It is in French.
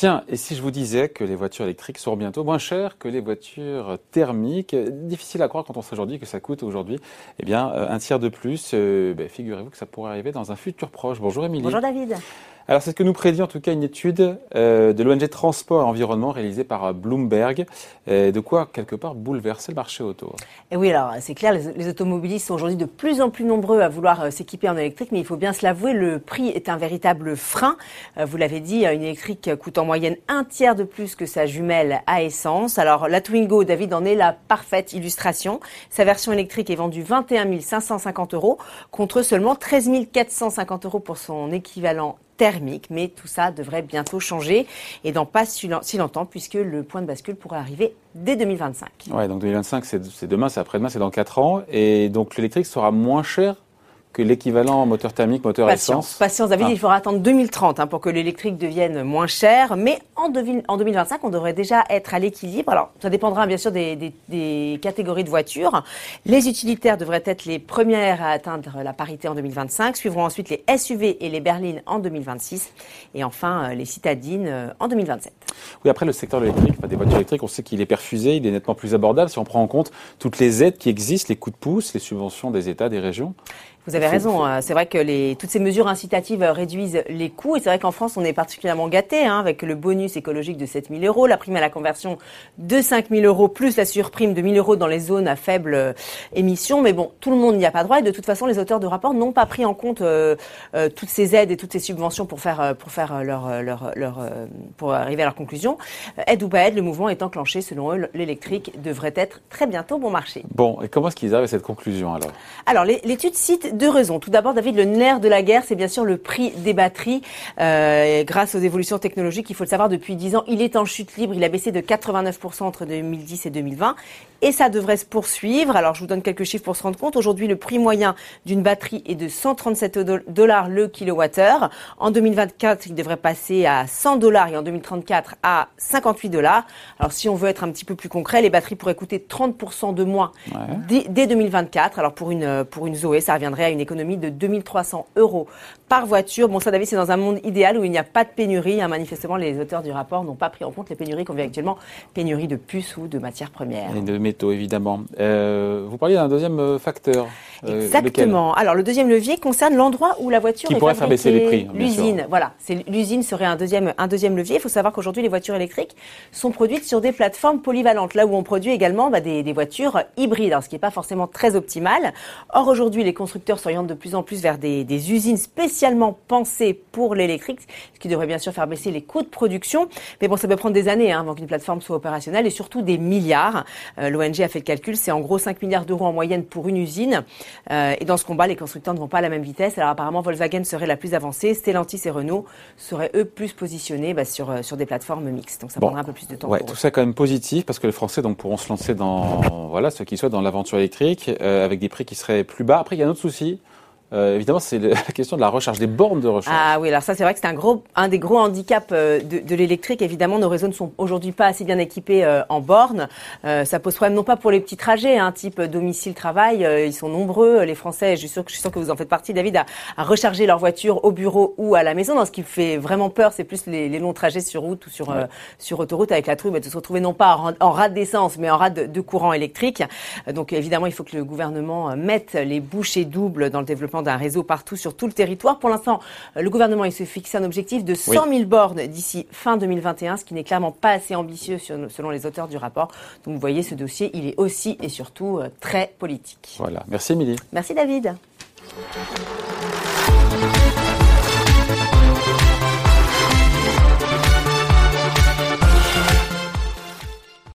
Tiens, et si je vous disais que les voitures électriques seront bientôt moins chères que les voitures thermiques Difficile à croire quand on sait aujourd'hui que ça coûte aujourd'hui eh bien, euh, un tiers de plus. Euh, ben, figurez-vous que ça pourrait arriver dans un futur proche. Bonjour Émilie. Bonjour David. Alors c'est ce que nous prédit en tout cas une étude euh, de l'ONG Transport et Environnement réalisée par euh, Bloomberg, euh, de quoi quelque part bouleverser le marché auto. Et oui, alors c'est clair, les, automobilistes sont aujourd'hui de plus en plus nombreux à vouloir s'équiper en électrique, mais il faut bien se l'avouer, le prix est un véritable frein. vous l'avez dit, une électrique coûte en moyenne un tiers de plus que sa jumelle à essence. Alors la Twingo, David en est la parfaite illustration. Sa version électrique est vendue 21 550 euros contre seulement 13 450 euros pour son équivalent thermique, mais tout ça devrait bientôt changer et dans pas si longtemps puisque le point de bascule pourrait arriver dès 2025. Ouais, donc 2025 c'est demain, c'est après-demain, c'est dans 4 ans et donc l'électrique sera moins cher que l'équivalent moteur thermique, moteur patience, essence. Patience, David, ah. il faudra attendre 2030 hein, pour que l'électrique devienne moins cher, mais en, en, 2025, on devrait déjà être à l'équilibre. Alors, ça dépendra bien sûr des, des, des, catégories de voitures. Les utilitaires devraient être les premières à atteindre la parité en 2025, suivront ensuite les SUV et les berlines en 2026, et enfin euh, les citadines euh, en 2027. Oui, après le secteur de l'électrique, des voitures électriques, on sait qu'il est perfusé, il est nettement plus abordable si on prend en compte toutes les aides qui existent, les coups de pouce, les subventions des États, des régions. Vous avez raison. Hein. C'est vrai que les, toutes ces mesures incitatives réduisent les coûts. Et c'est vrai qu'en France, on est particulièrement gâté hein, avec le bonus écologique de 7 000 euros, la prime à la conversion de 5 000 euros, plus la surprime de 1 000 euros dans les zones à faible euh, émission. Mais bon, tout le monde n'y a pas droit. Et de toute façon, les auteurs de rapport n'ont pas pris en compte euh, euh, toutes ces aides et toutes ces subventions pour faire, pour faire leur, leur, leur pour arriver à leur conclusion. aide ou pas aide, le mouvement est enclenché. Selon eux, l'électrique devrait être très bientôt bon marché. Bon, et comment est-ce qu'ils arrivent à cette conclusion alors? Alors, l'étude cite deux raisons. Tout d'abord, David, le nerf de la guerre, c'est bien sûr le prix des batteries. Euh, grâce aux évolutions technologiques, il faut le savoir, depuis 10 ans, il est en chute libre. Il a baissé de 89% entre 2010 et 2020. Et ça devrait se poursuivre. Alors, je vous donne quelques chiffres pour se rendre compte. Aujourd'hui, le prix moyen d'une batterie est de 137 dollars le kilowattheure. En 2024, il devrait passer à 100 dollars et en 2034 à 58 dollars. Alors, si on veut être un petit peu plus concret, les batteries pourraient coûter 30% de moins dès, dès 2024. Alors, pour une, pour une Zoé, ça reviendrait à une économie de 2300 euros par voiture. Bon, ça, David, c'est dans un monde idéal où il n'y a pas de pénurie. Hein. Manifestement, les auteurs du rapport n'ont pas pris en compte les pénuries qu'on vit actuellement, pénurie de puces ou de matières premières. Et de métaux, évidemment. Euh, vous parliez d'un deuxième euh, facteur. Euh, Exactement. Alors, le deuxième levier concerne l'endroit où la voiture Qui est pourrait faire baisser les prix. L'usine, voilà. L'usine serait un deuxième, un deuxième levier. Il faut savoir qu'aujourd'hui, les voitures électriques sont produites sur des plateformes polyvalentes, là où on produit également bah, des, des, voitures hybrides, ce qui n'est pas forcément très optimal. Or, aujourd'hui, les constructeurs s'orientent de plus en plus vers des, des usines spécialement pensées pour l'électrique, ce qui devrait bien sûr faire baisser les coûts de production. Mais bon, ça peut prendre des années hein, avant qu'une plateforme soit opérationnelle et surtout des milliards. Euh, L'ONG a fait le calcul, c'est en gros 5 milliards d'euros en moyenne pour une usine. Euh, et dans ce combat, les constructeurs ne vont pas à la même vitesse. Alors apparemment, Volkswagen serait la plus avancée, Stellantis et Renault seraient eux plus positionnés bah, sur, euh, sur des plateformes mixtes. Donc ça prendra un peu plus de temps. Ouais, tout ça quand même positif parce que les Français donc pourront se lancer dans voilà ceux qui souhaitent dans l'aventure électrique avec des prix qui seraient plus bas. Après, il y a un autre souci aussi euh, évidemment, c'est la question de la recharge, des bornes de recharge. Ah oui, alors ça, c'est vrai que c'est un gros, un des gros handicaps euh, de, de l'électrique. Évidemment, nos réseaux ne sont aujourd'hui pas assez bien équipés euh, en bornes. Euh, ça pose problème non pas pour les petits trajets, hein, type domicile-travail. ils sont nombreux, les Français. Je suis sûr, je suis sûr que vous en faites partie, David, à, à, recharger leur voiture au bureau ou à la maison. Dans ce qui fait vraiment peur, c'est plus les, les, longs trajets sur route ou sur sur autoroute avec la trouille, de se retrouver non pas en, en rade d'essence, mais en rade de, de courant électrique. donc évidemment, il faut que le gouvernement mette les bouchées doubles dans le développement d'un réseau partout sur tout le territoire. Pour l'instant, le gouvernement il se fixe un objectif de 100 000 bornes d'ici fin 2021, ce qui n'est clairement pas assez ambitieux selon les auteurs du rapport. Donc vous voyez, ce dossier, il est aussi et surtout euh, très politique. Voilà. Merci Émilie. Merci David.